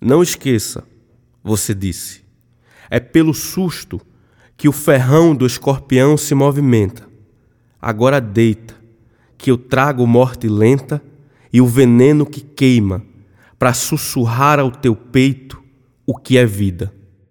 Não esqueça, você disse. É pelo susto que o ferrão do escorpião se movimenta. Agora deita, que eu trago morte lenta e o veneno que queima, para sussurrar ao teu peito o que é vida.